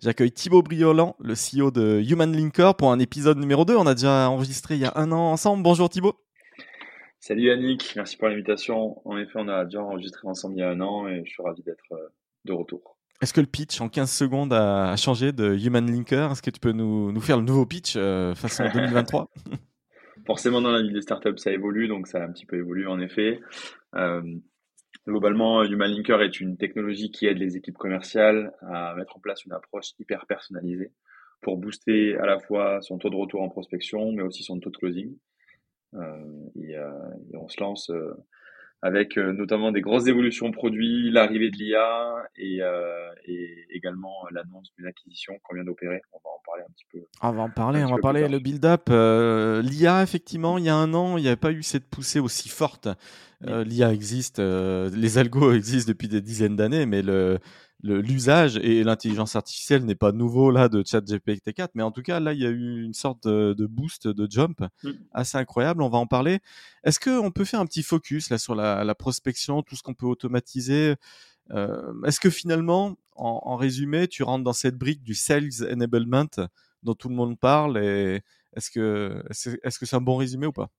J'accueille Thibaut Briolant, le CEO de Human Linker, pour un épisode numéro 2. On a déjà enregistré il y a un an ensemble. Bonjour Thibaut. Salut Yannick, merci pour l'invitation. En effet, on a déjà enregistré ensemble il y a un an et je suis ravi d'être euh, de retour. Est-ce que le pitch en 15 secondes a changé de Human Linker? Est-ce que tu peux nous, nous, faire le nouveau pitch euh, façon 2023 Forcément, dans la vie des startups, ça évolue, donc ça a un petit peu évolué en effet. Euh, Globalement, Human Linker est une technologie qui aide les équipes commerciales à mettre en place une approche hyper personnalisée pour booster à la fois son taux de retour en prospection, mais aussi son taux de closing. Euh, euh, on se lance euh, avec euh, notamment des grosses évolutions produits, l'arrivée de l'IA et, euh, et, également l'annonce d'une acquisition qu'on vient d'opérer. On va en parler un petit peu. On va en parler, on va parler le build-up. Euh, L'IA, effectivement, il y a un an, il n'y avait pas eu cette poussée aussi forte. Euh, L'IA existe, euh, les algos existent depuis des dizaines d'années, mais le, l'usage et l'intelligence artificielle n'est pas nouveau là de ChatGPT 4, mais en tout cas là il y a eu une sorte de, de boost, de jump mm. assez incroyable. On va en parler. Est-ce qu'on peut faire un petit focus là sur la, la prospection, tout ce qu'on peut automatiser? Euh, Est-ce que finalement, en, en, résumé, tu rentres dans cette brique du sales enablement dont tout le monde parle et est-ce que est-ce que c'est un bon résumé ou pas?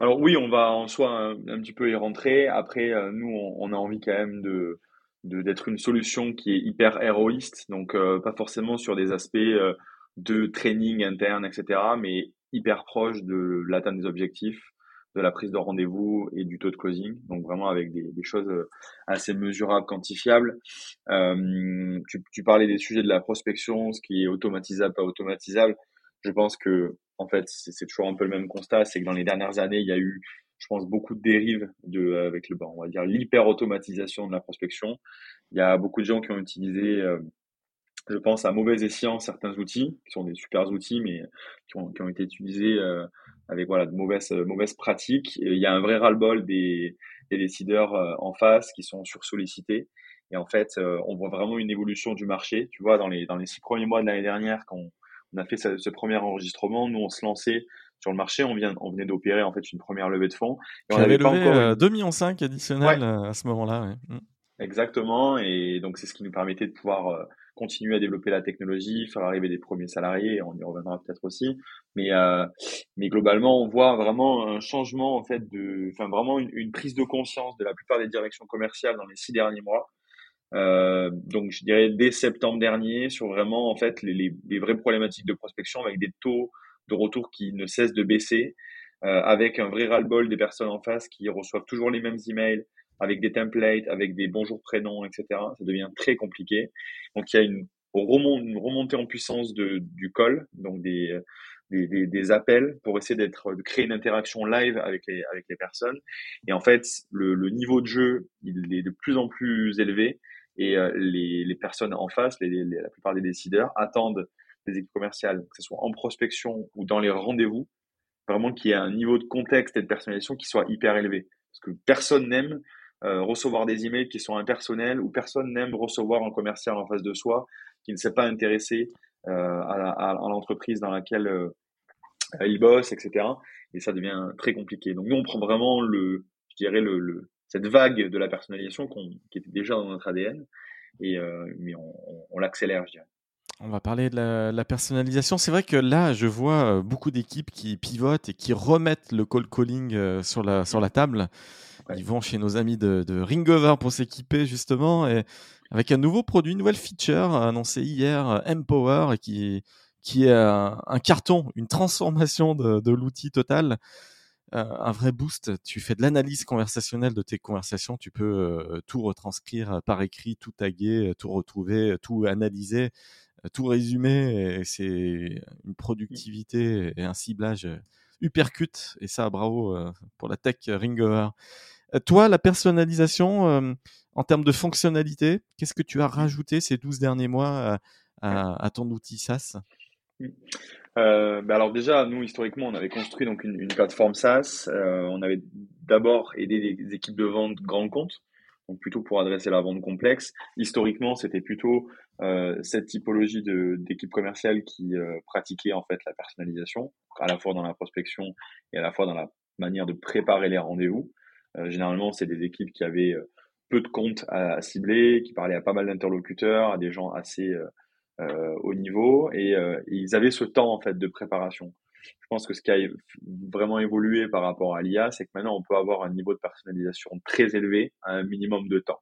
Alors oui, on va en soi un, un, petit peu y rentrer. Après, euh, nous, on, on, a envie quand même de, d'être une solution qui est hyper héroïste, donc euh, pas forcément sur des aspects euh, de training interne, etc., mais hyper proche de l'atteinte des objectifs, de la prise de rendez-vous et du taux de closing, donc vraiment avec des, des choses euh, assez mesurables, quantifiables. Euh, tu, tu, parlais des sujets de la prospection, ce qui est automatisable, pas automatisable. Je pense que en fait c'est toujours un peu le même constat, c'est que dans les dernières années il y a eu je pense, beaucoup de dérives de, avec le, on va dire, l'hyper-automatisation de la prospection. Il y a beaucoup de gens qui ont utilisé, euh, je pense, à mauvais escient certains outils, qui sont des super outils, mais qui ont, été utilisés euh, avec voilà, de mauvaises, mauvaises pratiques. Il y a un vrai ras-le-bol des, des décideurs euh, en face qui sont sursollicités. Et en fait, euh, on voit vraiment une évolution du marché. Tu vois, dans les, dans les six premiers mois de l'année dernière, quand on, a fait ce, premier enregistrement, nous, on se lançait sur le marché. On vient, on venait d'opérer en fait une première levée de fonds. Et on avait levé encore euh, 2 millions 5 additionnels ouais. Euh, à ce moment-là. Ouais. Mm. Exactement. Et donc c'est ce qui nous permettait de pouvoir euh, continuer à développer la technologie, faire arriver des premiers salariés. On y reviendra peut-être aussi. Mais euh, mais globalement, on voit vraiment un changement en fait de, enfin vraiment une, une, prise de conscience de la plupart des directions commerciales dans les six derniers mois. Euh, donc je dirais dès septembre dernier sur vraiment en fait les, les, les vraies problématiques de prospection avec des taux de retour qui ne cesse de baisser, euh, avec un vrai ras-le-bol des personnes en face qui reçoivent toujours les mêmes emails, avec des templates, avec des bonjours prénoms, etc. Ça devient très compliqué. Donc il y a une, remontée en puissance de, du call, donc des, des, des, appels pour essayer d'être de créer une interaction live avec les, avec les personnes. Et en fait, le, niveau de jeu, il est de plus en plus élevé et euh, les, les personnes en face, la plupart des décideurs, attendent des équipes commerciales, que ce soit en prospection ou dans les rendez-vous, vraiment qu'il y ait un niveau de contexte et de personnalisation qui soit hyper élevé. Parce que personne n'aime euh, recevoir des emails qui sont impersonnels ou personne n'aime recevoir un commercial en face de soi qui ne s'est pas intéressé euh, à, l'entreprise dans laquelle euh, il bosse, etc. Et ça devient très compliqué. Donc nous, on prend vraiment le, je dirais le, cette vague de la personnalisation qui était déjà dans notre ADN, et mais on l'accélère, je dirais. On va parler de la, la personnalisation. C'est vrai que là, je vois euh, beaucoup d'équipes qui pivotent et qui remettent le call calling euh, sur la, sur la table. Ouais. Ils vont chez nos amis de, de Ringover pour s'équiper justement et avec un nouveau produit, une nouvelle feature annoncée hier, Empower, qui, qui est un, un carton, une transformation de, de l'outil total. Euh, un vrai boost. Tu fais de l'analyse conversationnelle de tes conversations. Tu peux euh, tout retranscrire par écrit, tout taguer, tout retrouver, tout analyser tout résumé, c'est une productivité et un ciblage hypercute. Et ça, bravo euh, pour la tech Ringover. Euh, toi, la personnalisation, euh, en termes de fonctionnalité, qu'est-ce que tu as rajouté ces 12 derniers mois à, à, à ton outil SaaS? Euh, bah alors déjà, nous historiquement, on avait construit donc une, une plateforme SaaS. Euh, on avait d'abord aidé des équipes de vente grands comptes, donc plutôt pour adresser la vente complexe. Historiquement, c'était plutôt euh, cette typologie de d'équipes commerciales qui euh, pratiquaient en fait la personnalisation, à la fois dans la prospection et à la fois dans la manière de préparer les rendez-vous. Euh, généralement, c'est des équipes qui avaient peu de comptes à, cibler, qui parlaient à pas mal d'interlocuteurs, à des gens assez euh, au niveau et, euh, ils avaient ce temps en fait de préparation. Je pense que ce qui a vraiment évolué par rapport à l'IA, c'est que maintenant on peut avoir un niveau de personnalisation très élevé à un minimum de temps.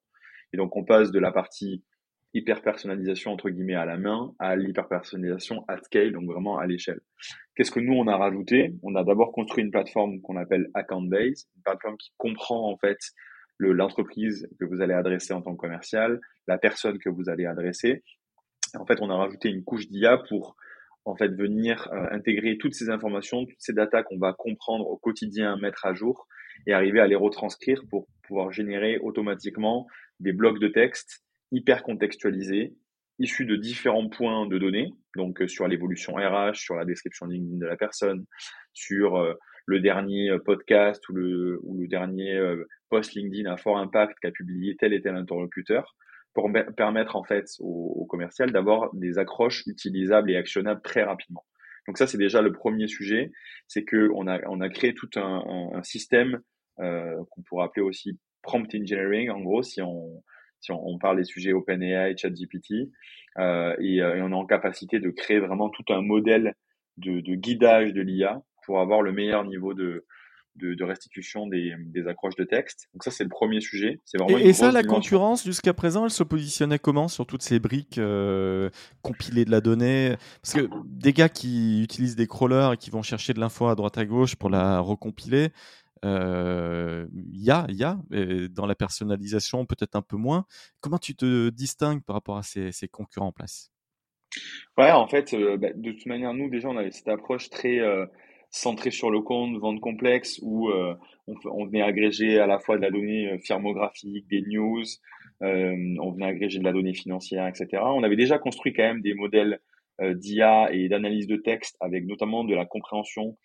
Et donc on passe de la partie hyper personnalisation entre guillemets à la main à l'hyper personnalisation at scale, donc vraiment à l'échelle. Qu'est-ce que nous on a rajouté? On a d'abord construit une plateforme qu'on appelle Account Base, une plateforme qui comprend en fait l'entreprise que vous allez adresser en tant que commercial, la personne que vous allez adresser, en fait, on a rajouté une couche d'IA pour en fait venir euh, intégrer toutes ces informations, toutes ces datas qu'on va comprendre au quotidien, mettre à jour et arriver à les retranscrire pour pouvoir générer automatiquement des blocs de texte hyper contextualisés, issus de différents points de données, donc euh, sur l'évolution RH, sur la description LinkedIn de la personne, sur euh, le dernier podcast ou le, ou le dernier post LinkedIn à fort impact qu'a publié tel et tel interlocuteur pour permettre en fait au, commercial d'avoir des accroches utilisables et actionnables très rapidement. Donc ça c'est déjà le premier sujet, c'est que on a on a créé tout un, un, système euh, qu'on pourrait appeler aussi prompt engineering en gros si on si on, parle des sujets OpenAI, ChatGPT, euh, et, euh, et, on est en capacité de créer vraiment tout un modèle de, de guidage de l'IA pour avoir le meilleur niveau de, de, restitution des, accroches de texte. Donc ça, c'est le premier sujet. Vraiment et, ça, la concurrence, jusqu'à présent, elle se positionnait comment sur toutes ces briques euh, compilées de la donnée? Parce que des gars qui utilisent des crawlers et qui vont chercher de l'info à droite à gauche pour la recompiler, il euh, y a, y a dans la personnalisation peut-être un peu moins. Comment tu te distingues par rapport à ces, concurrents en place? Ouais, en fait, euh, bah, de toute manière, nous déjà, on avait cette approche très centré sur le compte, vente complexe, où euh, on, venait agréger à la fois de la donnée euh, firmographique, des news, euh, on venait agréger de la donnée financière, etc. On avait déjà construit quand même des modèles d'IA et d'analyse de texte avec notamment de la compréhension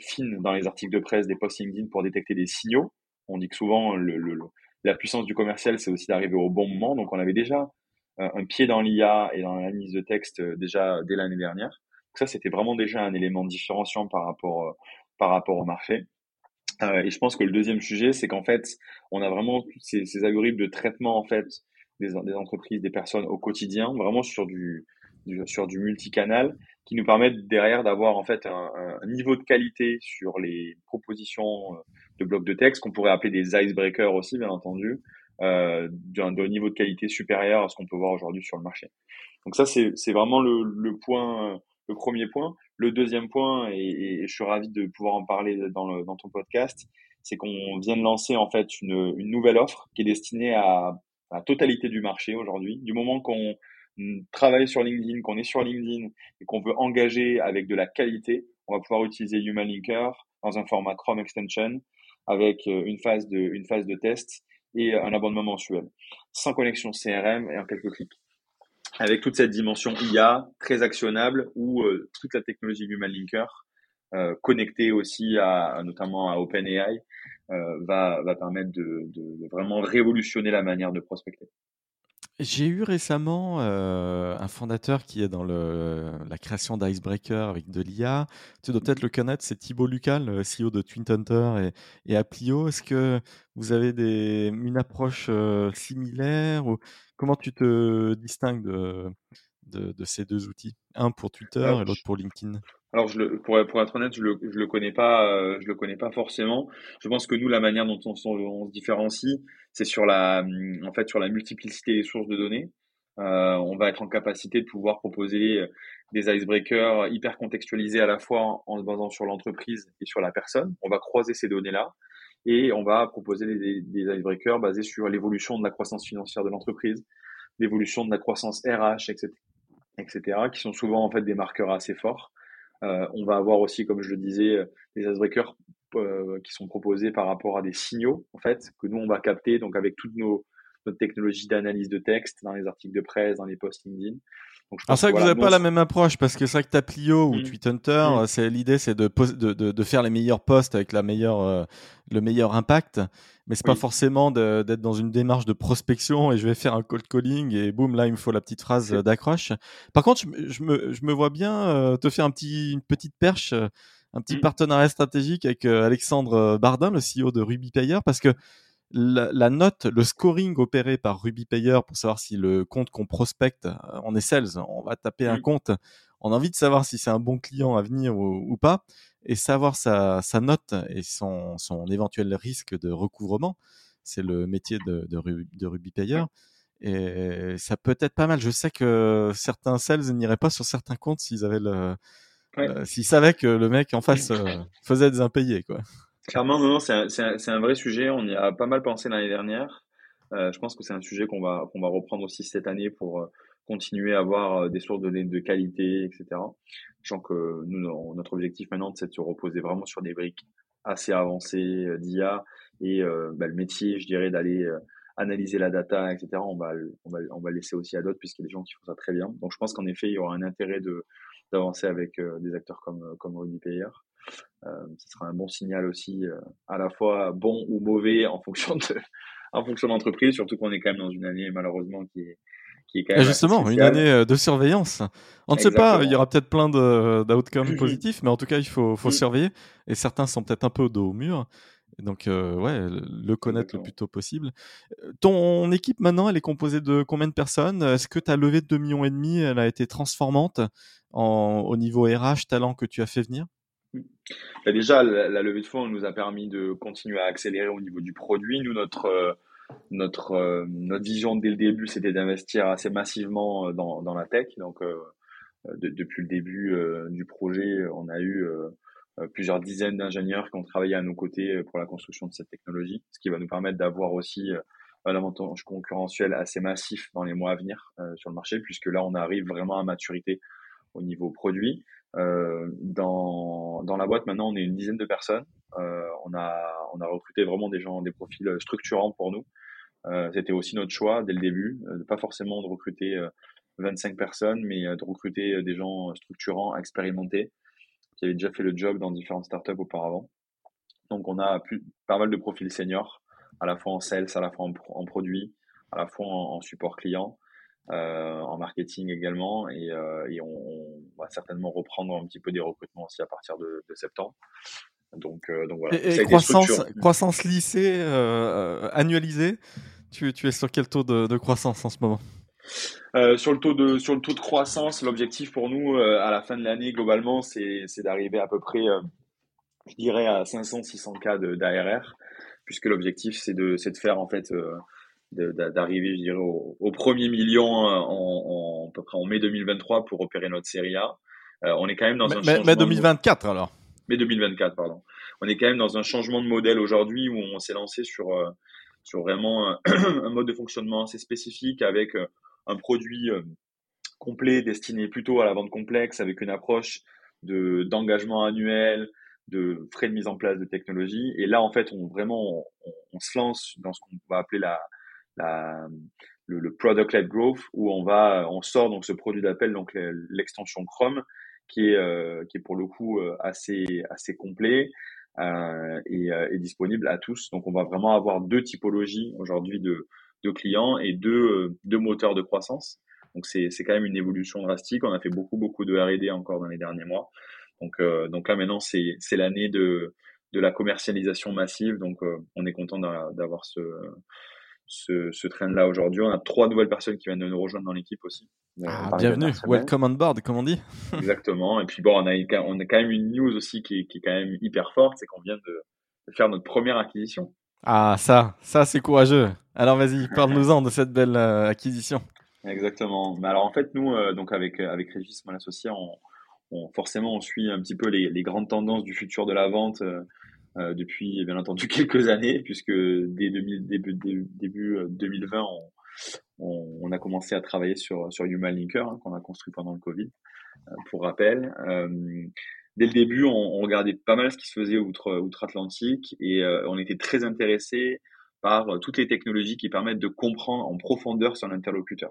fine dans les articles de presse, des posts LinkedIn pour détecter des signaux. On dit que souvent le, le, la puissance du commercial, c'est aussi d'arriver au bon moment. Donc on avait déjà un pied dans l'IA et dans l'analyse de texte déjà dès l'année dernière ça, c'était vraiment déjà un élément différenciant par rapport, euh, par rapport au marché. Euh, et je pense que le deuxième sujet, c'est qu'en fait, on a vraiment ces, ces algorithmes de traitement en fait des, des, entreprises, des personnes au quotidien, vraiment sur du, sur du multicanal, qui nous permettent derrière d'avoir en fait un, un, niveau de qualité sur les propositions euh, de blocs de texte qu'on pourrait appeler des icebreakers aussi, bien entendu, euh, d'un niveau de qualité supérieur à ce qu'on peut voir aujourd'hui sur le marché. Donc ça, c'est vraiment le, le point le premier point. Le deuxième point, et, je suis ravi de pouvoir en parler dans, le, dans ton podcast, c'est qu'on vient de lancer en fait une, une nouvelle offre qui est destinée à, la totalité du marché aujourd'hui. Du moment qu'on travaille sur LinkedIn, qu'on est sur LinkedIn et qu'on veut engager avec de la qualité, on va pouvoir utiliser Human Linker dans un format Chrome Extension avec euh, une phase de, une phase de test et un abonnement mensuel, sans connexion CRM et en quelques clics avec toute cette dimension IA très actionnable où euh, toute la technologie Human Linker euh, connectée aussi à notamment à OpenAI euh, va, va permettre de, de, vraiment révolutionner la manière de prospecter. J'ai eu récemment euh, un fondateur qui est dans le, la création d'Icebreaker avec de l'IA. Tu dois peut-être le connaître, c'est Thibaut Lucal, le CEO de Twin Hunter et, et Applio. Est-ce que vous avez des, une approche euh, similaire ou comment tu te distingues de, de, de ces deux outils? Un pour Twitter et l'autre pour LinkedIn alors, je le, pour, pour être honnête, je le, je le connais pas, euh, je le connais pas forcément. Je pense que nous, la manière dont on, se différencie, c'est sur la, en fait, sur la multiplicité des sources de données. Euh, on va être en capacité de pouvoir proposer des icebreakers hyper contextualisés à la fois en, se basant sur l'entreprise et sur la personne. On va croiser ces données-là et on va proposer des, des icebreakers basés sur l'évolution de la croissance financière de l'entreprise, l'évolution de la croissance RH, etc., etc., qui sont souvent en fait des marqueurs assez forts. Euh, on va avoir aussi, comme je le disais, des icebreakers euh, qui sont proposés par rapport à des signaux, en fait, que nous, on va capter, donc avec toutes nos, notre technologie d'analyse de texte dans les articles de presse, dans les posts LinkedIn. C'est vrai que, vous n'avez pas la même approche parce que c'est vrai que tu Plio ou mmh. Tweet Hunter, mmh. c'est l'idée c'est de, de, de, faire les meilleurs posts avec la meilleure, euh, le meilleur impact, mais c'est pas forcément d'être dans une démarche de prospection et je vais faire un cold calling et boum là il me faut la petite phrase d'accroche. Par contre, je, me, je, me, vois bien euh, te faire un petit, une petite perche, un petit mmh. partenariat stratégique avec euh, Alexandre Bardin, le CEO de Ruby Payer, parce que la, note, le scoring opéré par Ruby Payer pour savoir si le compte qu'on prospecte, euh, on est sales, on va taper un compte, on a envie de savoir si c'est un bon client à venir ou, pas, et savoir sa, note et son, éventuel risque de recouvrement. C'est le métier de, de, Ruby Payer. Et ça peut être pas mal. Je sais que certains sales n'iraient pas sur certains comptes s'ils avaient le, euh, s'ils savaient que le mec en face euh, faisait des impayés, quoi. Clairement, non, c'est un, un, vrai sujet. On y a pas mal pensé l'année dernière. Euh, je pense que c'est un sujet qu'on va, va reprendre aussi cette année pour euh, continuer à avoir euh, des sources de données de qualité, etc. Sachant que nous, notre objectif maintenant, c'est de se reposer vraiment sur des briques assez avancées d'IA et bah, le métier, je dirais, d'aller analyser la data, etc. On va, on va, on va laisser aussi à d'autres puisqu'il y a des gens qui font ça très bien. Donc, je pense qu'en effet, il y aura un intérêt d'avancer avec des acteurs comme comme Ruby Payer. Euh, ce sera un bon signal aussi, euh, à la fois bon ou mauvais en fonction de, en fonction de l'entreprise, surtout qu'on est quand même dans une année malheureusement qui est, qui est quand même justement une année euh, de surveillance. On ne sait pas, il y aura peut-être plein d'outcomes positifs, mais en tout cas il faut, faut mm. surveiller. Et certains sont peut-être un peu au dos au mur. Donc ouais, le connaître le plus tôt possible. Ton équipe maintenant, elle est composée de combien de personnes? Est-ce que ta levée de 2 millions et demi, elle a été transformante en, au niveau RH, talent que tu as fait venir? Bah, déjà, la, levée de fonds nous a permis de continuer à accélérer au niveau du produit. Nous, notre, euh, notre, euh, notre vision dès le début, c'était d'investir assez massivement euh, dans, dans la tech. Donc, depuis le début du projet, on a eu plusieurs dizaines d'ingénieurs qui ont travaillé à nos côtés pour la construction de cette technologie, ce qui va nous permettre d'avoir aussi un avantage concurrentiel assez massif dans les mois à venir sur le marché, puisque là, on arrive vraiment à maturité au niveau produit. Euh, dans, dans la boîte, maintenant, on est une dizaine de personnes. Euh, on, a, on a recruté vraiment des gens, des profils structurants pour nous. Euh, C'était aussi notre choix dès le début, euh, pas forcément de recruter 25 personnes, mais de recruter des gens structurants, expérimentés, qui avaient déjà fait le job dans différentes startups auparavant. Donc, on a plus, pas mal de profils seniors, à la fois en sales, à la fois en, en produit, à la fois en support client. Euh, en marketing également, et, euh, et on, va certainement reprendre un petit peu des recrutements aussi à partir de, de septembre. Donc, euh, donc voilà. Et, croissance, croissance lycée annualisée, tu, tu, es sur quel taux de, de croissance en ce moment? Euh, sur le taux de sur le taux de croissance, l'objectif pour nous à la fin de l'année globalement, c'est d'arriver à peu près, je dirais à 500-600 cas d'ARR, puisque l'objectif c'est de c'est de faire en fait d'arriver, je dirais, au, au, premier million en, en, à peu près en mai 2023 pour opérer notre série A. Euh, on est quand même dans un changement. Mai 2024 alors. Mai 2024, pardon. On est quand même dans un changement de modèle aujourd'hui où on s'est lancé sur euh, sur vraiment un, mode de fonctionnement assez spécifique avec euh, un produit complet destiné plutôt à la vente complexe avec une approche de d'engagement annuel, de frais de mise en place de technologie. Et là, en fait, on vraiment on, on se lance dans ce qu'on va appeler la la, le, le product-led growth où on va, on sort donc ce produit d'appel, donc l'extension Chrome, qui est, euh, qui est pour le coup euh, assez, assez complet euh, et, est disponible à tous. Donc on va vraiment avoir deux typologies aujourd'hui de, de clients et deux, deux moteurs de croissance. Donc c'est, quand même une évolution drastique. On a fait beaucoup beaucoup de R&D encore dans les derniers mois. Donc, donc là maintenant c'est, c'est l'année de, de la commercialisation massive. Donc on est content d'avoir ce ce, ce train-là aujourd'hui. On a trois nouvelles personnes qui viennent de nous rejoindre dans l'équipe aussi. Euh, ah, bienvenue, welcome on board, comme on dit. Exactement. Et puis bon, on a, on a quand même une news aussi qui est, qui est quand même hyper forte, c'est qu'on vient de, faire notre première acquisition. Ah, ça, ça c'est courageux. Alors vas-y, parle-nous-en de cette belle euh, acquisition. Exactement. Mais alors en fait, nous, euh, donc avec, avec Régis, mon associé, on, on, forcément, on suit un petit peu les, les, grandes tendances du futur de la vente. Euh, depuis bien entendu quelques années, puisque dès 2000, début, début 2020, euh, on, a commencé à travailler sur, Human Linker, hein, qu'on a construit pendant le Covid, euh, pour rappel. dès le début, on, regardait pas mal ce qui se faisait outre, outre-Atlantique et on était très intéressé par toutes les technologies qui permettent de comprendre en profondeur son interlocuteur.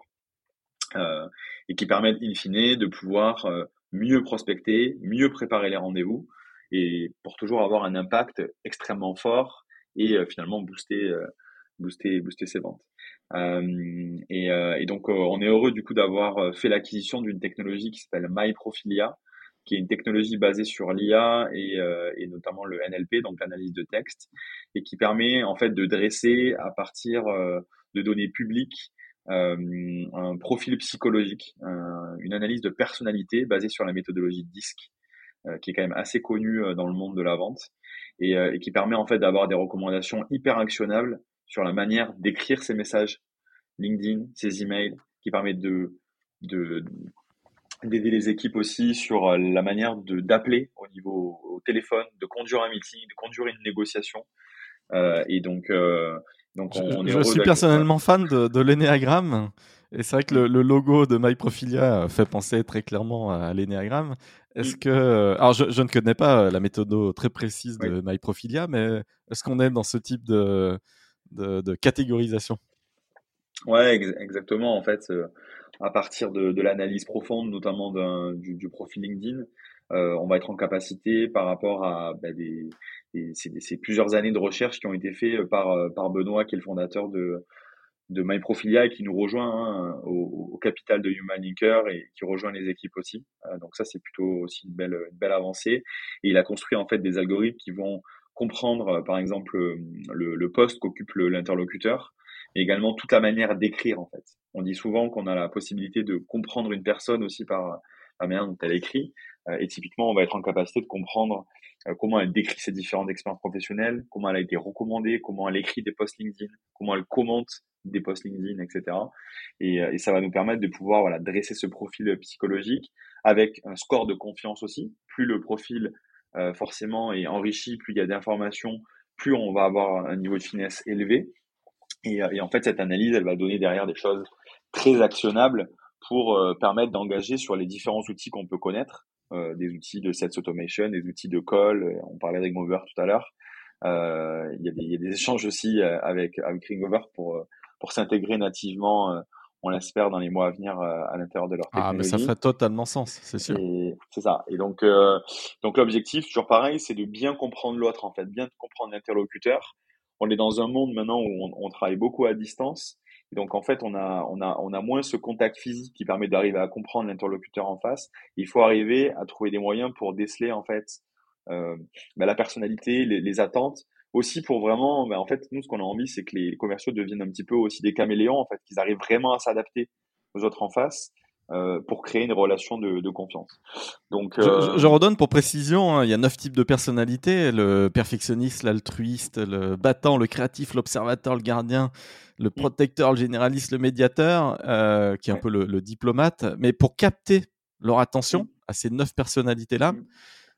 et qui permettent in fine de pouvoir mieux prospecter, mieux préparer les rendez-vous et pour toujours avoir un impact extrêmement fort et finalement booster, booster, booster ses ventes. Et, et, donc on est heureux du coup d'avoir fait l'acquisition d'une technologie qui s'appelle MyProfilia, qui est une technologie basée sur l'IA et, euh, notamment le NLP, donc l'analyse de texte, et qui permet en fait de dresser à partir euh, de données publiques euh, un profil psychologique, une analyse de personnalité basée sur la méthodologie DISC, euh, qui est quand même assez connue dans le monde de la vente, et, et qui permet en fait d'avoir des recommandations hyper actionnables sur la manière d'écrire ses messages LinkedIn, ses emails, qui permet de, de, d'aider les équipes aussi sur euh, la manière de d'appeler au niveau au téléphone, de conduire un meeting, de conduire une négociation. Euh, et donc, euh, donc on, je, je suis personnellement fan de, de l'énéagramme. Et c'est vrai que le, le, logo de MyProfilia fait penser très clairement à l'énéagramme. Est-ce que, alors je, je, ne connais pas la méthode très précise de oui. MyProfilia, mais est-ce qu'on est dans ce type de, de, de catégorisation? Ouais, ex exactement. En fait, à partir de, de l'analyse profonde, notamment du, du, profil LinkedIn, euh, on va être en capacité par rapport à bah, des, des, ces, plusieurs années de recherche qui ont été faites par, par Benoît, qui est le fondateur de, de MyProfilia qui nous rejoint hein, au, capital de Human Linker et qui rejoint les équipes aussi. Euh, donc ça, c'est plutôt aussi une belle, une belle avancée. Et il a construit en fait des algorithmes qui vont comprendre, par exemple, le, le poste qu'occupe l'interlocuteur, mais également toute la manière d'écrire en fait. On dit souvent qu'on a la possibilité de comprendre une personne aussi par la manière dont elle écrit. Euh, et typiquement, on va être en capacité de comprendre euh, comment elle décrit ses différentes expériences professionnelles, comment elle a été recommandée, comment elle écrit des posts LinkedIn, comment elle commente des posts LinkedIn, etc. Et, euh, et ça va nous permettre de pouvoir voilà, dresser ce profil psychologique avec un score de confiance aussi. Plus le profil forcément est enrichi, plus il y a d'informations, plus on va avoir un niveau de finesse élevé. Et, en fait, cette analyse, elle va donner derrière des choses très actionnables pour permettre d'engager sur les différents outils qu'on peut connaître, euh, des outils de sets automation, des outils de call. On parlait de Ringover tout à l'heure. Euh, il, y a des, il y a des échanges aussi euh, avec avec Ringover pour euh, pour s'intégrer nativement. on l'espère dans les mois à venir à l'intérieur de leur technologie. Ah, mais ça ferait totalement sens, c'est sûr. C'est ça. Et donc, donc l'objectif, toujours pareil, c'est de bien comprendre l'autre, en fait, bien comprendre l'interlocuteur, on est dans un monde maintenant où on, on travaille beaucoup à distance. Donc en fait, on a, on a, on a moins ce contact physique qui permet d'arriver à comprendre l'interlocuteur en face. Il faut arriver à trouver des moyens pour déceler en fait euh, bah, la personnalité, les, les, attentes, aussi pour vraiment, bah, en fait, nous ce qu'on a envie, c'est que les commerciaux deviennent un petit peu aussi des caméléons en fait, qu'ils arrivent vraiment à s'adapter aux autres en face euh, pour créer une relation de, de confiance. Donc, euh... je, je, redonne pour précision, hein, il y a neuf types de personnalités le perfectionniste, l'altruiste, le battant, le créatif, l'observateur, le gardien, le mm. protecteur, le généraliste, le médiateur, euh, qui est un peu le, le, diplomate. Mais pour capter leur attention mm. à ces neuf personnalités-là, mm.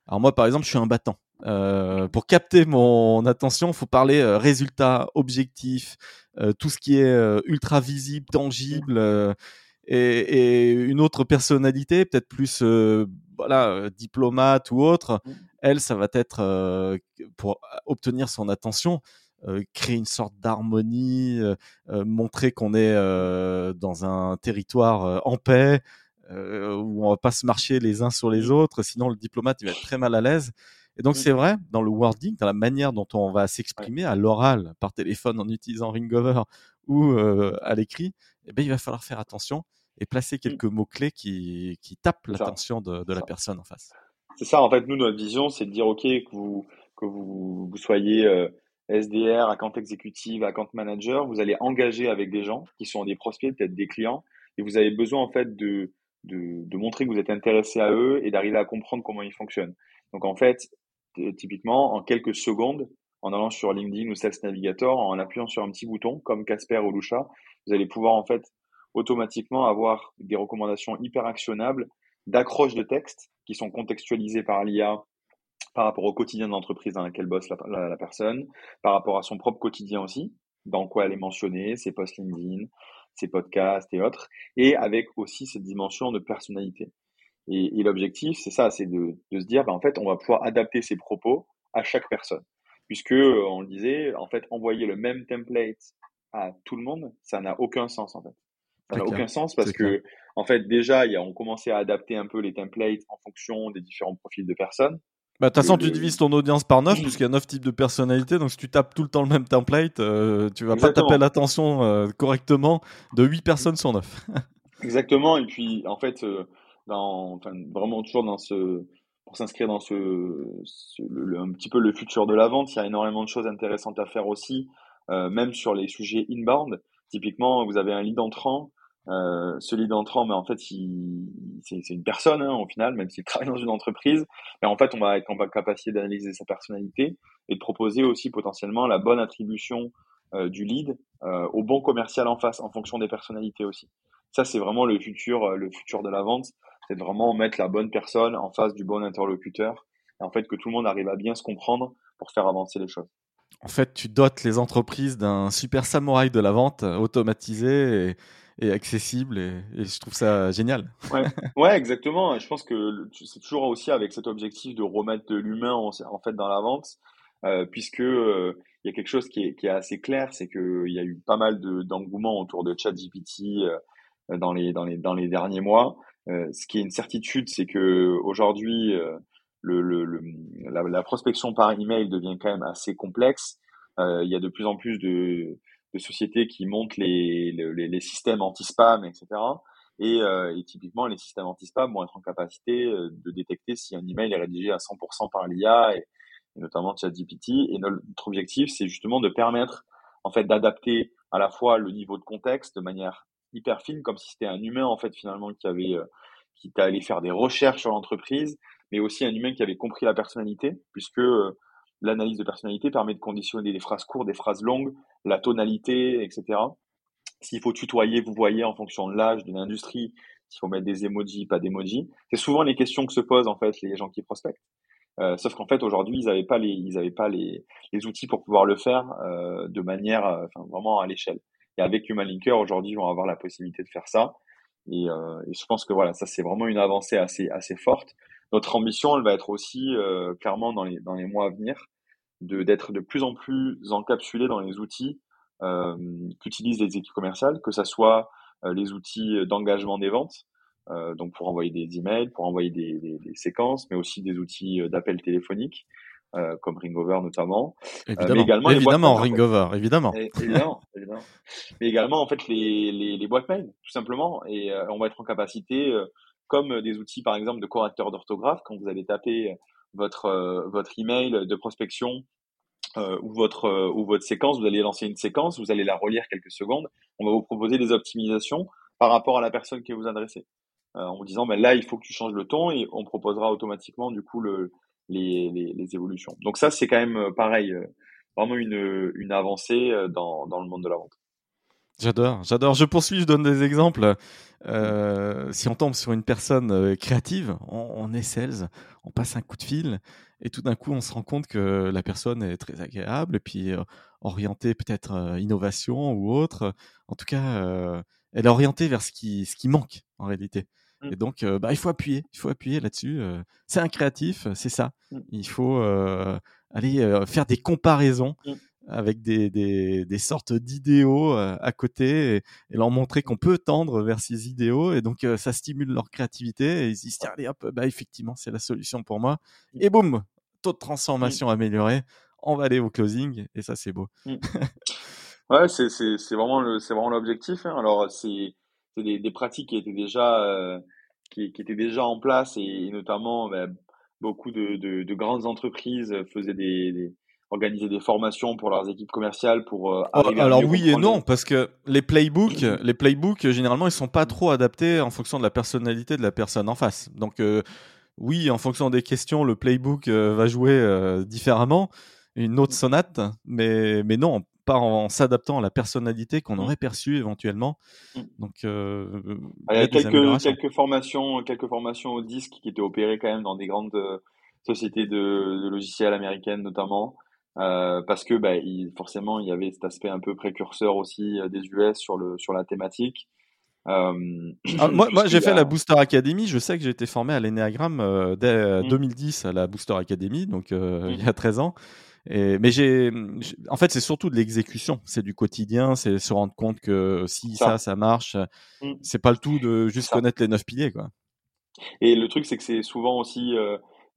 alors moi par exemple, je suis un battant. Euh, pour capter mon attention, il faut parler euh, résultat, objectif, euh, tout ce qui est euh, ultra visible, tangible et, et, une autre personnalité, peut-être plus euh, voilà euh, diplomate ou autre, mmh. elle, ça va être euh, pour obtenir son attention, euh, créer une sorte d'harmonie, montrer qu'on est dans un territoire en paix. où on va pas se marcher les uns sur les mmh. autres, sinon le diplomate il va être très mal à l'aise. Et donc, mmh. c'est vrai, dans le wording, dans la manière dont on va s'exprimer à l'oral, par téléphone, en utilisant Ringover ou euh, à l'écrit, eh ben, il va falloir faire attention et placer mmh. quelques mots-clés qui, qui tapent l'attention de, de la personne en face. C'est ça, en fait, nous, notre vision, c'est de dire, OK, que vous, que vous, vous soyez euh, SDR, account exécutive, account manager, vous allez engager avec des gens qui sont des prospects, peut-être des clients, et vous avez besoin, en fait, de, de, de montrer que vous êtes intéressé à eux et d'arriver à comprendre comment ils fonctionnent. Donc, en fait, typiquement, en quelques secondes, en allant sur LinkedIn ou Sales Navigator, en appuyant sur un petit bouton comme Casper ou Lucha, vous allez pouvoir en fait automatiquement avoir des recommandations hyper actionnables d'accroche de texte qui sont contextualisées par l'IA par rapport au quotidien de l'entreprise dans laquelle bosse la, la, personne, par rapport à son propre quotidien aussi, dans quoi elle est mentionnée, ses posts LinkedIn, ses podcasts et autres, et avec aussi cette dimension de personnalité. Et, et l'objectif, c'est ça, c'est de, de, se dire, ben, en fait, on va pouvoir adapter ses propos à chaque personne. Puisque, on le disait, en fait, envoyer le même template à tout le monde, ça n'a aucun sens, en fait. Ça n'a aucun sens parce que, en fait, déjà, y a, on commençait à adapter un peu les templates en fonction des différents profils de personnes. Bah, de toute façon, tu divises ton audience par 9, puisqu'il y a 9 types de personnalités. Donc, si tu tapes tout le temps le même template, euh, tu vas pas taper l'attention euh, correctement de 8 personnes sur 9. Exactement. Et puis, en fait, euh, dans, enfin, vraiment toujours dans ce, pour s'inscrire dans ce, un petit peu le futur de la vente, il y a énormément de choses intéressantes à faire aussi, même sur les sujets inbound. Typiquement, vous avez un lead entrant. Euh, ce lead entrant, mais en fait, c'est une personne hein, au final, même s'il travaille dans une entreprise. Mais en fait, on va être en capacité d'analyser sa personnalité et de proposer aussi potentiellement la bonne attribution euh, du lead euh, au bon commercial en face, en fonction des personnalités aussi. Ça, c'est vraiment le futur, euh, le futur de la vente. C'est de vraiment mettre la bonne personne en face du bon interlocuteur. Et en fait, que tout le monde arrive à bien se comprendre pour faire avancer les choses. En fait, tu dotes les entreprises d'un super samouraï de la vente automatisé et, accessible et, je trouve ça génial. Ouais, ouais exactement. Je pense que c'est toujours aussi avec cet objectif de remettre de l'humain en, fait dans la vente, euh, puisque euh, il y a quelque chose qui est, qui est assez clair, c'est qu'il y a eu pas mal d'engouement autour de ChatGPT euh, dans les dans les dans les derniers mois. Euh, ce qui est une certitude, c'est que aujourd'hui euh, le, le, la, la, prospection par email devient quand même assez complexe. Euh, il y a de plus en plus de, de sociétés qui montent les, les, les systèmes anti-spam, etc. Et, euh, et, typiquement, les systèmes anti-spam vont être en capacité de détecter si un email est rédigé à 100% par l'IA et, et, notamment ChatGPT. Et notre objectif, c'est justement de permettre en fait d'adapter à la fois le niveau de contexte de manière hyper fine, comme si c'était un humain en fait finalement qui avait euh, qui allé faire des recherches sur l'entreprise, mais aussi un humain qui avait compris la personnalité, puisque euh, l'analyse de personnalité permet de conditionner des phrases courtes, des phrases longues, la tonalité, etc. S'il faut tutoyer, vous voyez en fonction de l'âge, de l'industrie, s'il faut mettre des emojis, pas d'emojis. C'est souvent les questions que se posent en fait les gens qui prospectent. Euh, sauf qu'en fait aujourd'hui ils n'avaient pas les ils avaient pas les, les outils pour pouvoir le faire de manière vraiment à l'échelle. Et avec Human Linker aujourd'hui ils vont avoir la possibilité de faire ça. Et, euh, et, je pense que voilà, ça c'est vraiment une avancée assez forte. Notre ambition, elle va être aussi euh, clairement dans les mois à venir, d'être de plus en plus encapsulé dans les outils euh, qu'utilisent les équipes commerciales, que ça soit les outils d'engagement des ventes, donc pour envoyer des emails, pour envoyer des, des, des séquences, mais aussi des outils d'appel téléphonique, euh, comme Ringover notamment. Évidemment, mais également évidemment Ringover, évidemment. évidemment, évidemment. Mais également en fait les, les, les boîtes mail, tout simplement. Et euh, on va être en capacité, euh, comme des outils par exemple de correcteur d'orthographe, quand vous allez taper votre votre email de prospection ou votre ou votre séquence, vous allez lancer une séquence, vous allez la relire quelques secondes. On va vous proposer des optimisations par rapport à la personne que vous adressez. en vous disant, ben là, il faut que tu changes le ton et on proposera automatiquement du coup le, les, évolutions. Donc ça, c'est quand même euh, pareil, euh, vraiment une, une avancée euh, dans, le monde de la vente. J'adore, j'adore. Je poursuis, je donne des exemples. Euh, si on tombe sur une personne créative, on, on, est sales, on passe un coup de fil et tout d'un coup on se rend compte que la personne est très agréable et puis euh, orientée peut-être euh, innovation ou autre. En tout cas, elle est orientée vers ce qui manque en réalité. Mmh. Et donc, bah, il faut appuyer, il faut appuyer là-dessus. C'est un créatif, c'est ça. Mmh. Il faut aller faire des comparaisons mmh. avec des, des, des sortes d'idéaux à côté et, leur montrer qu'on peut tendre vers ces idéaux. Et donc, ça stimule leur créativité et ils se disent, allez hop, bah, effectivement, c'est la solution pour moi. Et boum, taux de transformation amélioré. On va aller au closing et ça, c'est beau. ouais, c'est, vraiment le, c'est vraiment l'objectif. Hein. Alors, c'est, c'est des, des, pratiques qui étaient déjà qui, qui étaient déjà en place et, notamment bah, beaucoup de, de, de, grandes entreprises faisaient des, des organiser des formations pour leurs équipes commerciales pour euh, arriver alors oui et non parce que les playbooks les playbooks généralement ils sont pas trop adaptés en fonction de la personnalité de la personne en face. Donc euh, oui en fonction des questions le playbook euh, va jouer euh, différemment. Une autre sonate mais mais non pas en, s'adaptant à la personnalité qu'on mmh. aurait perçue éventuellement. Mmh. Donc, euh, il y a, quelques, quelques formations, quelques formations au disque qui étaient opérées quand même dans des grandes euh, sociétés de, de logiciels américaines notamment. Euh, parce que bah, il, forcément il y avait cet aspect un peu précurseur aussi des US sur le sur la thématique Euh, ah, moi, moi j'ai fait la Booster Academy. Je sais que j'ai été formé à l'Enneagram euh, dès 2010 mmh. à la Booster Academy, donc mmh. il y a 13 ans. Et, mais j'ai, en fait, c'est surtout de l'exécution. C'est du quotidien. C'est se rendre compte que si ça, ça, marche, mmh. c'est pas le tout de juste connaître les neuf piliers, quoi. Et le truc, c'est que c'est souvent aussi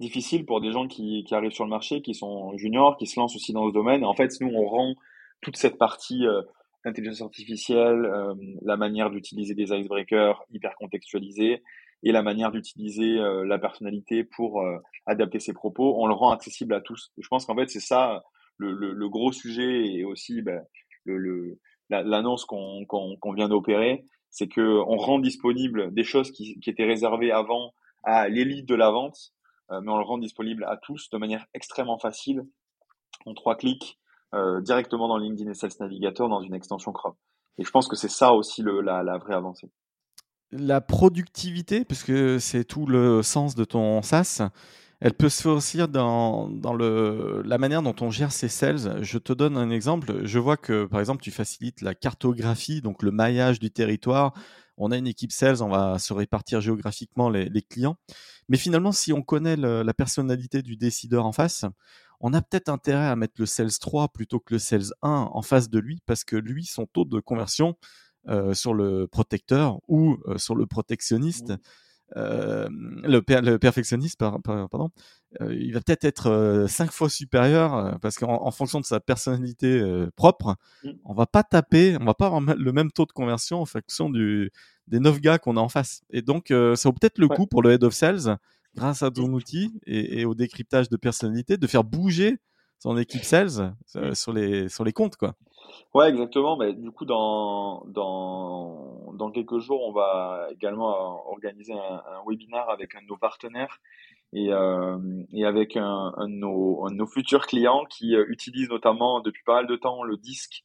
difficile pour des gens qui, qui, arrivent sur le marché, qui sont juniors, qui se lancent aussi dans ce domaine. Et en fait, nous, on rend toute cette partie euh, intelligence artificielle, euh, la manière d'utiliser des icebreakers hyper contextualisés et la manière d'utiliser euh, la personnalité pour euh, adapter ses propos, on le rend accessible à tous. je pense qu'en fait, c'est ça le, le, le, gros sujet et aussi ben, le, l'annonce qu'on qu'on vient d'opérer, c'est que on rend disponible des choses qui, qui étaient réservées avant à l'élite de la vente euh, mais on le rend disponible à tous de manière extrêmement facile, en trois clics, euh, directement dans LinkedIn et Sales Navigator dans une extension Chrome. Et je pense que c'est ça aussi le, la, la, vraie avancée. La productivité, puisque c'est tout le sens de ton SaaS, elle peut se faire aussi dans, dans le, la manière dont on gère ses sales. Je te donne un exemple. Je vois que, par exemple, tu facilites la cartographie, donc le maillage du territoire. On a une équipe sales, on va se répartir géographiquement les, clients. Mais finalement, si on connaît la personnalité du décideur en face, on a peut-être intérêt à mettre le Sales 3 plutôt que le Sales 1 en face de lui parce que lui, son taux de conversion sur le protecteur ou euh, sur le protectionniste, mmh. euh, le, le, perfectionniste, pardon, il va peut-être être cinq fois supérieur parce qu'en fonction de sa personnalité propre, mmh. on va pas taper, on va pas avoir le même taux de conversion en fonction du, des neuf gars qu'on a en face. Et donc, euh, ça vaut peut-être le coup pour le head of sales, grâce à ton outil et, au décryptage de personnalité, de faire bouger son équipe sales euh, sur, les, sur les comptes. Quoi. Ouais, exactement. Mais du coup, dans, dans, dans quelques jours, on va également euh, organiser un, webinaire avec un de nos partenaires et, et avec un, un, de nos, un, nos, futurs clients qui utilise notamment depuis pas mal de temps le disque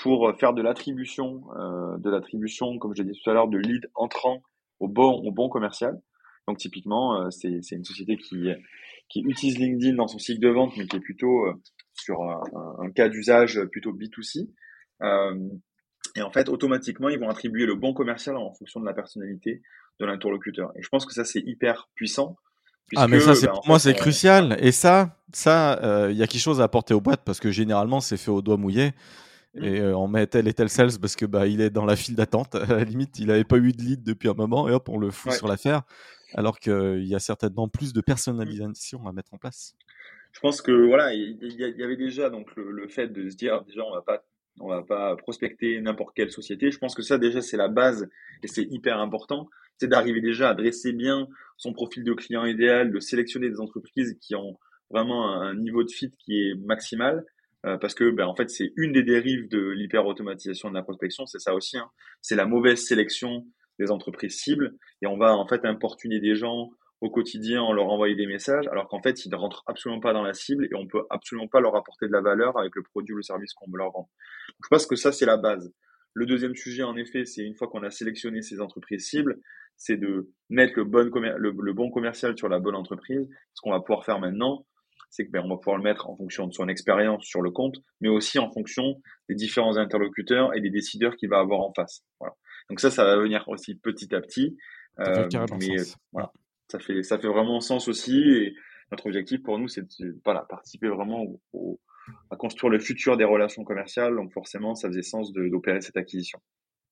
pour faire de l'attribution, euh, de l'attribution, comme je l'ai dit tout à l'heure, de lead entrant au bon, au bon commercial. Donc typiquement, euh, c'est, une société qui, qui utilise LinkedIn dans son cycle de vente, mais qui est plutôt euh, sur un, un, cas d'usage plutôt B2C. Euh, et en fait, automatiquement, ils vont attribuer le bon commercial en fonction de la personnalité de l'interlocuteur. Et je pense que ça, c'est hyper puissant. ah mais ça c'est ben, pour moi c'est crucial et ça ça il y a quelque chose à apporter aux boîtes parce que généralement c'est fait au doigt mouillé Mmh. et on met tel et tel sales parce que bah il est dans la file d'attente. À la limite, il n'avait pas eu de lead depuis un moment et hop, on le fout sur l'affaire. Alors qu'il y a certainement plus de personnalisation à mettre en place. Je pense que voilà, il y, avait déjà donc le, fait de se dire déjà on va pas on va pas prospecter n'importe quelle société. Je pense que ça déjà c'est la base et c'est hyper important. C'est d'arriver déjà à dresser bien son profil de client idéal, de sélectionner des entreprises qui ont vraiment un niveau de fit qui est maximal euh, parce que ben, en fait c'est une des dérives de l'hyper-automatisation de la prospection, c'est ça aussi, hein. c'est la mauvaise sélection des entreprises cibles et on va en fait importuner des gens au quotidien en leur envoyant des messages alors qu'en fait ils ne rentrent absolument pas dans la cible et on peut absolument pas leur apporter de la valeur avec le produit ou le service qu'on veut leur vendre. je pense que ça c'est la base. Le deuxième sujet en effet c'est une fois qu'on a sélectionné ces entreprises cibles, c'est de mettre le bon, le bon commercial sur la bonne entreprise. Ce qu'on va pouvoir faire maintenant, c'est que ben, on va pouvoir le mettre en fonction de son expérience sur le compte, mais aussi en fonction des différents interlocuteurs et des décideurs qu'il va avoir en face. Voilà. Donc ça, ça va venir aussi petit à petit. Euh, mais voilà, ça fait ça fait vraiment sens aussi. Et notre objectif pour nous, c'est de voilà, participer vraiment à construire le futur des relations commerciales. Donc forcément, ça faisait sens d'opérer cette acquisition.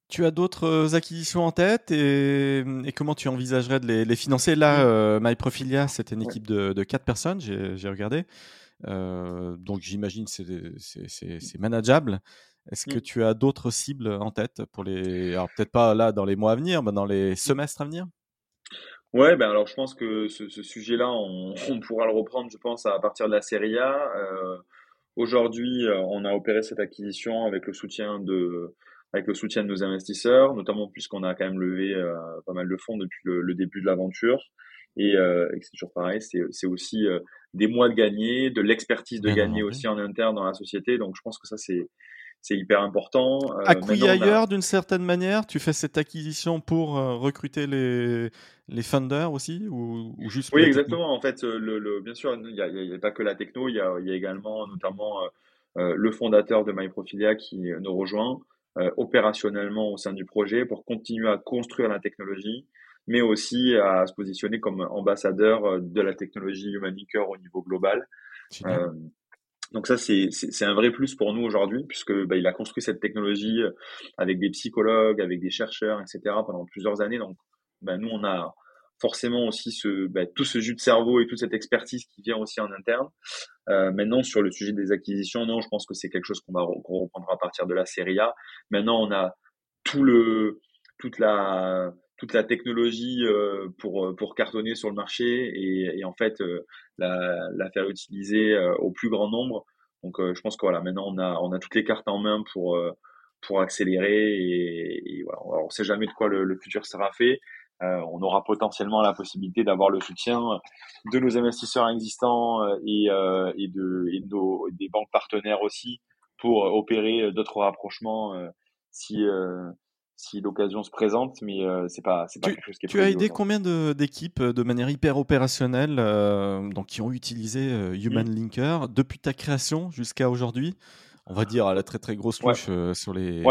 Tu as d'autres euh, acquisitions en tête et, comment tu envisagerais de les, financer? Là, euh, MyProfilia, c'était une équipe de, de 4 personnes, j'ai regardé. Euh, donc j'imagine que c'est manageable. Est-ce que mm. tu as d'autres cibles en tête pour les. Alors peut-être pas là dans les mois à venir, mais dans les mm. semestres à venir? Ouais, ben alors je pense que ce, sujet-là, on, on, pourra le reprendre, je pense, à partir de la série A. Aujourd'hui, on a opéré cette acquisition avec le soutien de, avec le soutien de nos investisseurs, notamment puisqu'on a quand même levé euh, pas mal de fonds depuis le, début de l'aventure. Et, euh, c'est toujours pareil, c'est aussi euh, des mois de gagner, de l'expertise de gagner aussi en interne dans la société. Donc je pense que ça c'est c'est hyper important. Euh, Acquis ailleurs d'une certaine manière, tu fais cette acquisition pour recruter les, les funders aussi ou, ou juste Oui, exactement. En fait, le, le, bien sûr, il n'y a, pas que la techno, il y a, il y a également notamment le fondateur de MyProfilia qui nous rejoint. opérationnellement au sein du projet pour continuer à construire la technologie, mais aussi à se positionner comme ambassadeur de la technologie Human Linker au niveau global. Donc ça, c'est, un vrai plus pour nous aujourd'hui, puisque bah, il a construit cette technologie euh, avec des psychologues, avec des chercheurs, etc. pendant plusieurs années. Donc bah, nous, on a forcément aussi ce, bah, tout ce jus de cerveau et toute cette expertise qui vient aussi en interne. Euh, maintenant, sur le sujet des acquisitions, non, je pense que c'est quelque chose qu'on va reprendre à partir de la série A. Maintenant, on a tout le, toute la, toute la technologie euh, pour euh, pour cartonner sur le marché et, et en fait euh, la, la, faire utiliser au plus grand nombre. Donc je pense que voilà, maintenant on a on a toutes les cartes en main pour pour accélérer et, et voilà, on ne sait jamais de quoi le, le futur sera fait. Euh, on aura potentiellement la possibilité d'avoir le soutien de nos investisseurs existants et, euh, et, de, et de nos, des banques partenaires aussi pour opérer d'autres rapprochements si, si l'occasion se présente, mais euh, c'est pas c'est pas quelque chose qui est Tu as aidé combien d'équipes de, manière hyper opérationnelle euh, donc qui ont utilisé euh, Human mmh. Linker depuis ta création jusqu'à aujourd'hui? On va dire à la très très grosse louche sur les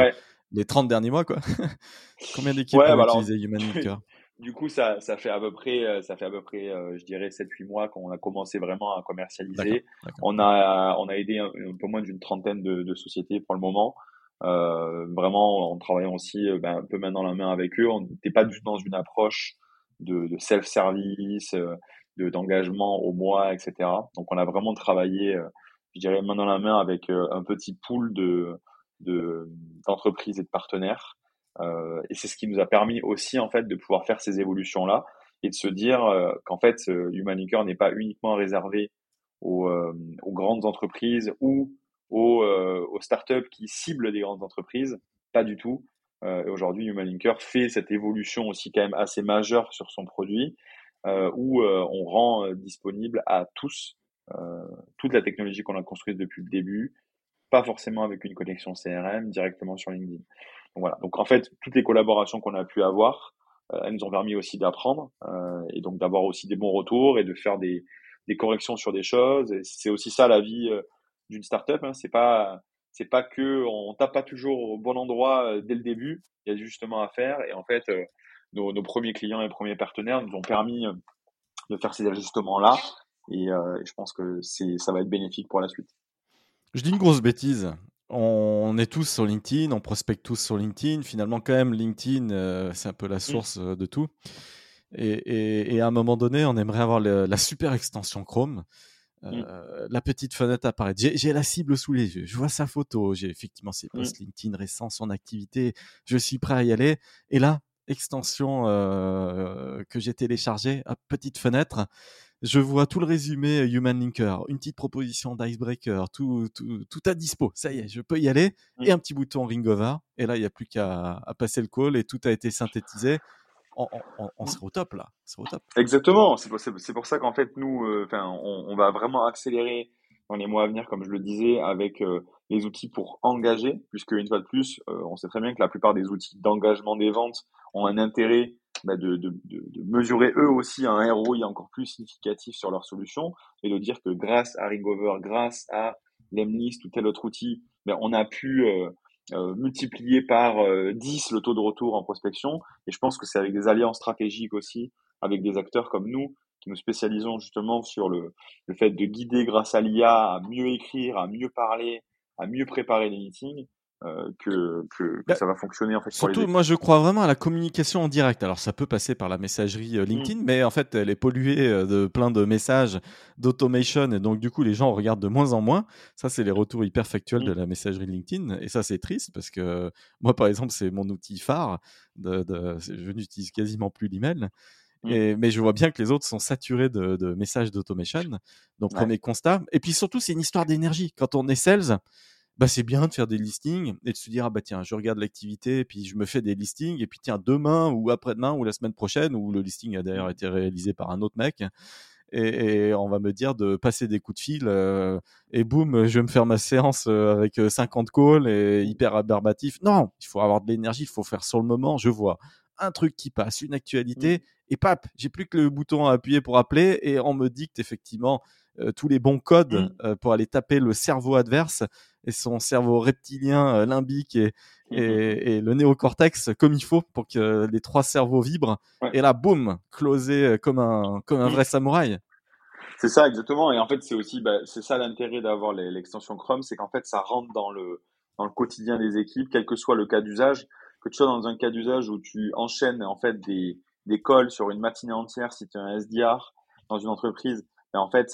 les 30 derniers mois quoi. combien d'équipes ont bah utilisé Human Linker? Du coup, ça, ça fait à peu près, ça fait à peu près, je dirais 7-8 mois qu'on a commencé vraiment à commercialiser. On a, on a aidé un, peu moins d'une trentaine de, de sociétés pour le moment. Euh, vraiment en travaillant aussi euh, ben, un peu main dans la main avec eux. On n'était pas du tout dans une approche de, de self-service, euh, de d'engagement au mois, etc. Donc on a vraiment travaillé, je dirais, main dans la main avec un petit pool de d'entreprises et de partenaires. Euh, et c'est ce qui nous a permis aussi en fait de pouvoir faire ces évolutions là et de se dire qu'en fait Humanicure n'est pas uniquement réservé aux, aux, grandes entreprises ou aux, euh, aux startups qui ciblent des grandes entreprises. Pas du tout. Euh, Aujourd'hui, Humalinker fait cette évolution aussi quand même assez majeure sur son produit, euh, où euh, on rend euh, disponible à tous toute la technologie qu'on a construite depuis le début, pas forcément avec une connexion CRM, directement sur LinkedIn. Donc voilà. Donc en fait, toutes les collaborations qu'on a pu avoir, elles nous ont permis aussi d'apprendre et donc d'avoir aussi des bons retours et de faire des, des corrections sur des choses. Et c'est aussi ça la vie d'une startup. Hein. C'est pas c'est pas que on tape pas toujours au bon endroit euh, dès le début. Il y a justement à faire. Et en fait, euh, nos, nos, premiers clients et premiers partenaires nous ont permis euh, de faire ces ajustements là. Et je pense que c'est ça va être bénéfique pour la suite. Je dis une grosse bêtise. On est tous sur LinkedIn, on prospecte tous sur LinkedIn. Finalement, quand même, LinkedIn, c'est un peu la mmh. source de tout. Et, et, et, à un moment donné, on aimerait avoir la super extension Chrome. Mmh. Euh, la petite fenêtre apparaît. J'ai la cible sous les yeux. Je vois sa photo. J'ai effectivement ses mmh. posts LinkedIn récents, son activité. Je suis prêt à y aller. Et là, extension euh, que j'ai téléchargée, petite fenêtre. Je vois tout le résumé Human Linker, une petite proposition d'icebreaker, tout, tout, tout à dispo. Ça y est, je peux y aller. Mmh. Et un petit bouton ring over. Et là, il n'y a plus qu'à passer le call et tout a été synthétisé on, on, on, au top là. au top. Exactement. C'est pour, pour, ça qu'en fait, nous, euh, enfin, on, va vraiment accélérer dans les mois à venir, comme je le disais, avec euh, les outils pour engager, puisque une fois de plus, euh, on sait très bien que la plupart des outils d'engagement des ventes ont un intérêt bah, de, de, de, de, mesurer eux aussi un ROI encore plus significatif sur leur solution et de dire que grâce à Ringover, grâce à Lemlist ou tel autre outil, ben, on a pu euh, multiplier par 10 euh, le taux de retour en prospection. Et je pense que c'est avec des alliances stratégiques aussi, avec des acteurs comme nous, qui nous spécialisons justement sur le, le fait de guider grâce à l'IA à mieux écrire, à mieux parler, à mieux préparer les meetings, euh, que, que, bah, ça va fonctionner en fait. Surtout, moi je crois vraiment à la communication en direct. Alors ça peut passer par la messagerie euh, LinkedIn, mmh. mais en fait elle est polluée euh, de plein de messages d'automation et donc du coup les gens regardent de moins en moins. Ça c'est les retours hyper factuels de mmh. la messagerie LinkedIn et ça c'est triste parce que moi par exemple c'est mon outil phare. De, de je n'utilise quasiment plus l'email. Et, mais je vois bien que les autres sont saturés de, de messages d'automation. Donc, premier constat. Et puis surtout, c'est une histoire d'énergie. Quand on est sales, bah, c'est bien de faire des listings et de se dire ah bah tiens je regarde l'activité puis je me fais des listings et puis tiens demain ou après-demain ou la semaine prochaine où le listing a d'ailleurs mmh. été réalisé par un autre mec et, on va me dire de passer des coups de fil euh, et boum je vais me faire ma séance euh, avec 50 euh, calls et hyper aberbatif non il faut avoir de l'énergie il faut faire sur le moment je vois un truc qui passe une actualité mmh. et pap j'ai plus que le bouton à appuyer pour appeler et on me dicte effectivement tous les bons codes Mmh. pour aller taper le cerveau adverse et son cerveau reptilien, limbique et, Mmh, et, et, le néocortex comme il faut pour que les trois cerveaux vibrent. Ouais. Et là, boum, closé comme un, comme un vrai samouraï. C'est ça, exactement. Et en fait, c'est aussi, bah, c'est ça l'intérêt d'avoir l'extension Chrome, c'est qu'en fait, ça rentre dans le, dans le quotidien des équipes, quel que soit le cas d'usage. Que tu sois dans un cas d'usage où tu enchaînes, en fait, des, des calls sur une matinée entière, si tu es un SDR dans une entreprise, et en fait,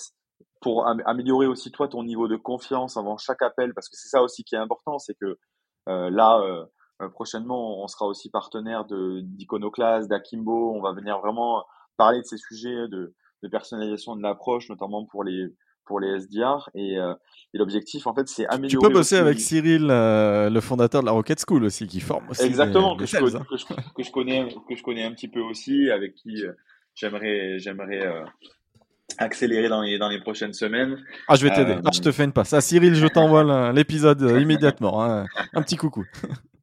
pour am- améliorer aussi toi ton niveau de confiance avant chaque appel, parce que c'est ça aussi qui est important, c'est que euh, là, euh, prochainement, on sera aussi partenaire de d'Iconoclast, d'Akimbo. On va venir vraiment parler de ces sujets de, de personnalisation de l'approche, notamment pour les pour les SDR. Et, euh, et l'objectif, en fait, c'est Tu améliorer. peux bosser aussi- avec Cyril, le fondateur de la Rocket School aussi, qui forme aussi Exactement, que, sales, hein. que, je, que je connais que je connais un petit peu aussi, avec qui j'aimerais j'aimerais accélérer dans les dans les prochaines semaines. Ah, je vais t'aider. Euh, Ah, je te fais une passe. Ah, Cyril, je t'envoie l'épisode euh, immédiatement. hein. Un petit coucou.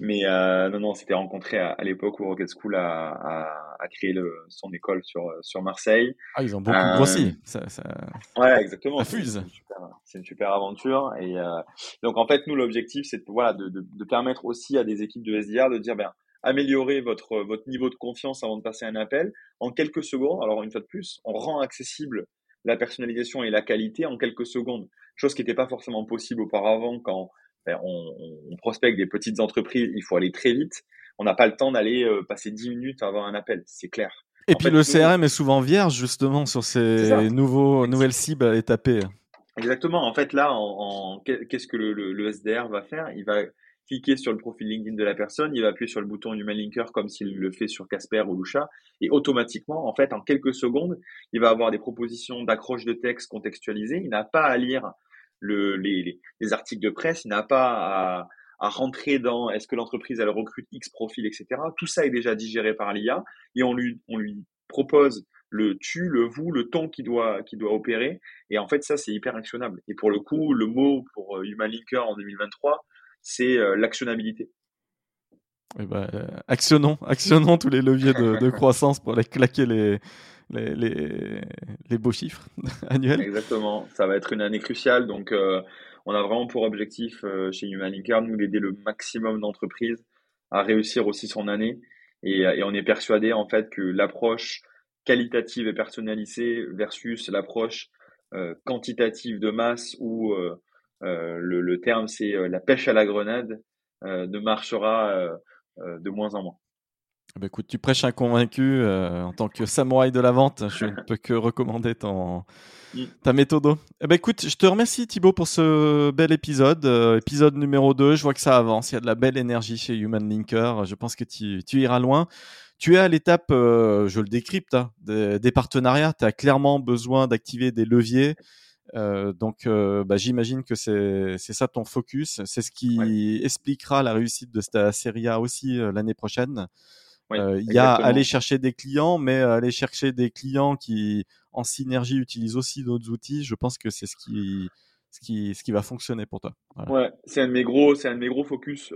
Mais euh, non, non, on s'était rencontré à, à l'époque où Rocket School a, a, a créé le, son école sur, sur Marseille. Ah, ils ont beaucoup Euh, grossi. Ça, ça... Ouais, exactement. C'est- fuse. C'est une super, c'est une super aventure. Et euh, donc, en fait, nous, l'objectif, c'est de, voilà, de, de, de permettre aussi à des équipes de SDR de dire, ben, améliorer votre, votre niveau de confiance avant de passer un appel en quelques secondes. Alors, une fois de plus, on rend accessible la personnalisation et la qualité en quelques secondes. Chose qui n'était pas forcément possible auparavant quand ben, on, on prospecte des petites entreprises. Il faut aller très vite. On n'a pas le temps d'aller euh, passer 10 minutes avant un appel. C'est clair. Et En puis fait, le nous- CRM est souvent vierge justement sur ces nouveaux, nouvelles cibles à aller taper. Exactement. En fait, là, en, en- qu'est- qu'est-ce que le, le, le SDR va faire? Il va cliquer sur le profil LinkedIn de la personne, il va appuyer sur le bouton Human Linker comme s'il le fait sur Casper ou Lucha, et automatiquement, en fait, en quelques secondes, il va avoir des propositions d'accroche de texte contextualisées. Il n'a pas à lire le, les, les, les articles de presse, il n'a pas à, à rentrer dans est-ce que l'entreprise elle recrute X profil, etc. Tout ça est déjà digéré par l'IA et on lui, on lui propose le tu, le vous, le ton qui doit, qui doit opérer. Et en fait, ça, c'est hyper actionnable. Et pour le coup, le mot pour euh, Human Linker en 2023, c'est euh, l'actionnabilité. Eh ben, euh, actionnons, actionnons tous les leviers de, de croissance pour aller claquer les, les, les, les beaux chiffres annuels. Exactement. Ça va être une année cruciale. Donc, euh, on a vraiment pour objectif euh, chez Human Linker, nous, d'aider le maximum d'entreprises à réussir aussi son année. Et, et on est persuadé, en fait, que l'approche qualitative et personnalisée versus l'approche euh, quantitative de masse où le, le terme c'est euh, la pêche à la grenade euh, ne marchera euh, euh, de moins en moins. Ben, écoute, tu prêches un convaincu euh, en tant que samouraï de la vente. Je ne peux que recommander ton, Mm. ta méthode. Eh ben, écoute, je te remercie Thibaut pour ce bel épisode. Euh, épisode numéro 2, je vois que ça avance. Il y a de la belle énergie chez Human Linker. Je pense que tu, tu iras loin. Tu es à l'étape, euh, je le décrypte, hein, des, des partenariats. Tu as clairement besoin d'activer des leviers. Euh, donc, euh, bah, j'imagine que c'est ça ton focus. C'est ce qui expliquera la réussite de cette série A aussi euh, l'année prochaine. Il y a aller chercher des clients, mais aller chercher des clients qui, en synergie, utilisent aussi d'autres outils. Je pense que c'est ce qui, ce qui, ce qui va fonctionner pour toi. Voilà. Ouais, c'est un de mes gros, c'est un de mes gros focus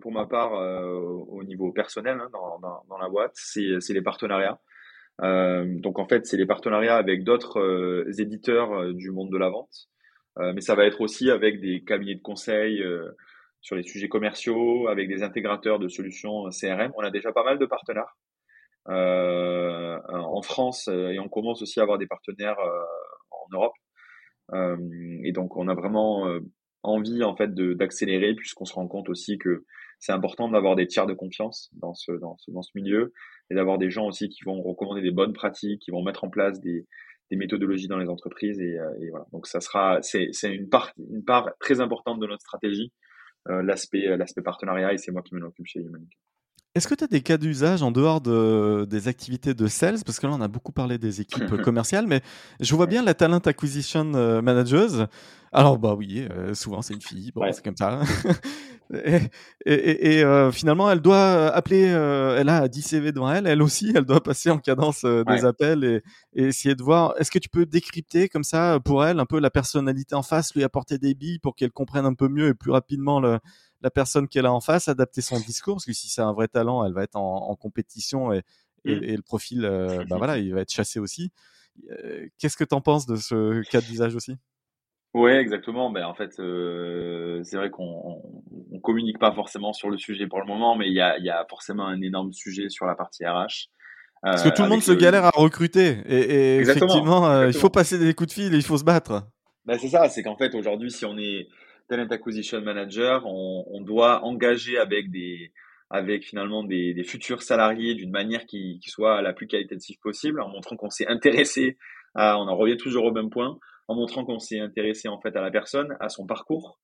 pour ma part au niveau personnel hein, dans, dans, dans la boîte, c'est les partenariats. Euh, donc en fait, c'est les partenariats avec d'autres euh, éditeurs euh, du monde de la vente, mais ça va être aussi avec des cabinets de conseil sur les sujets commerciaux, avec des intégrateurs de solutions CRM. On a déjà pas mal de partenaires en France et on commence aussi à avoir des partenaires en Europe. Et donc on a vraiment envie en fait d'accélérer puisqu'on se rend compte aussi que c'est important d'avoir des tiers de confiance dans ce, dans ce, milieu et d'avoir des gens aussi qui vont recommander des bonnes pratiques, qui vont mettre en place des, méthodologies dans les entreprises et, euh, et voilà. Donc ça sera c'est c'est une part une part très importante de notre stratégie euh, l'aspect l'aspect partenariat et c'est moi qui m'en occupe chez Humanic. Est-ce que tu as des cas d'usage en dehors de, des activités de sales? Parce que là, on a beaucoup parlé des équipes commerciales, mais je vois bien la talent acquisition euh, manager. Alors, bah oui, euh, souvent c'est une fille, bon, Ouais. c'est comme ça. et et, et, et, euh, finalement, elle doit appeler, euh, elle a 10 CV devant elle, elle aussi, elle doit passer en cadence des Ouais. appels et essayer de voir, est-ce que tu peux décrypter comme ça pour elle un peu la personnalité en face, lui apporter des billes pour qu'elle comprenne un peu mieux et plus rapidement le, la personne qu'elle a en face, adapter son discours, parce que si c'est un vrai talent, elle va être en, en compétition et, et, Mm. et le profil, euh, bah voilà, il va être chassé aussi. Qu'est-ce que tu en penses de ce cas d'usage aussi? Ouais, exactement. Ben, en fait, c'est vrai qu'on on, communique pas forcément sur le sujet pour le moment, mais il y a, y a forcément un énorme sujet sur la partie RH. Parce que tout le monde se galère à recruter. Et, effectivement, il faut passer des coups de fil et il faut se battre. Ben, c'est ça, c'est qu'en fait, aujourd'hui, si on est talent acquisition manager, on, doit engager avec des avec finalement des, futurs salariés d'une manière qui, soit la plus qualitative possible, en montrant qu'on s'est intéressé à, on en revient toujours au même point, en montrant qu'on s'est intéressé en fait à la personne, à son parcours,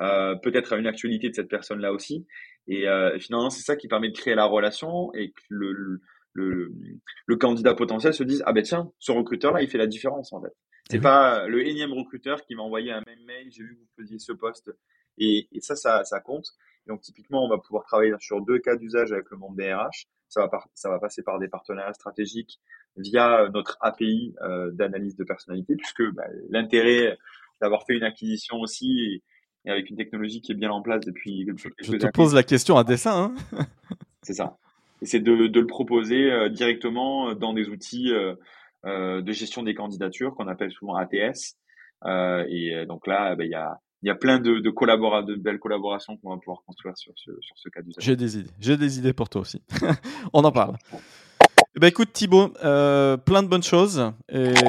euh, peut-être à une actualité de cette personne-là aussi. Et euh, finalement, c'est ça qui permet de créer la relation et que le, le, le, candidat potentiel se dise ah ben tiens, ce recruteur-là, il fait la différence en fait. C'est pas le énième recruteur qui m'a envoyé un même mail, j'ai vu que vous faisiez ce poste. Et, et ça, ça, ça compte. donc, typiquement, on va pouvoir travailler sur deux cas d'usage avec le monde des RH. Ça va, par, ça va passer par des partenariats stratégiques via notre API euh, d'analyse de personnalité, puisque bah, l'intérêt d'avoir fait une acquisition aussi et, avec une technologie qui est bien en place depuis quelques Je te pose la question à dessin. Hein c'est ça. Et c'est de, de, le proposer euh, directement dans des outils euh, euh, de gestion des candidatures qu'on appelle souvent ATS. Euh, et donc là, ben, il y a y a plein de, de, de belles collaborations qu'on va pouvoir construire sur ce, sur ce cas d'usage. J'ai des idées. J'ai des idées pour toi aussi. On en parle. Eh ben écoute Thibaut, euh, plein de bonnes choses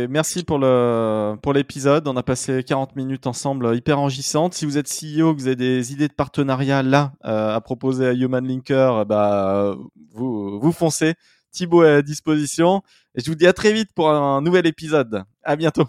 merci pour le pour l'épisode. On a passé 40 minutes ensemble, hyper enrichissantes. Si vous êtes CEO, que vous avez des idées de partenariat là à proposer à Human Linker, bah vous vous foncez. Thibaut à disposition. Et je vous dis à très vite pour un nouvel épisode. À bientôt.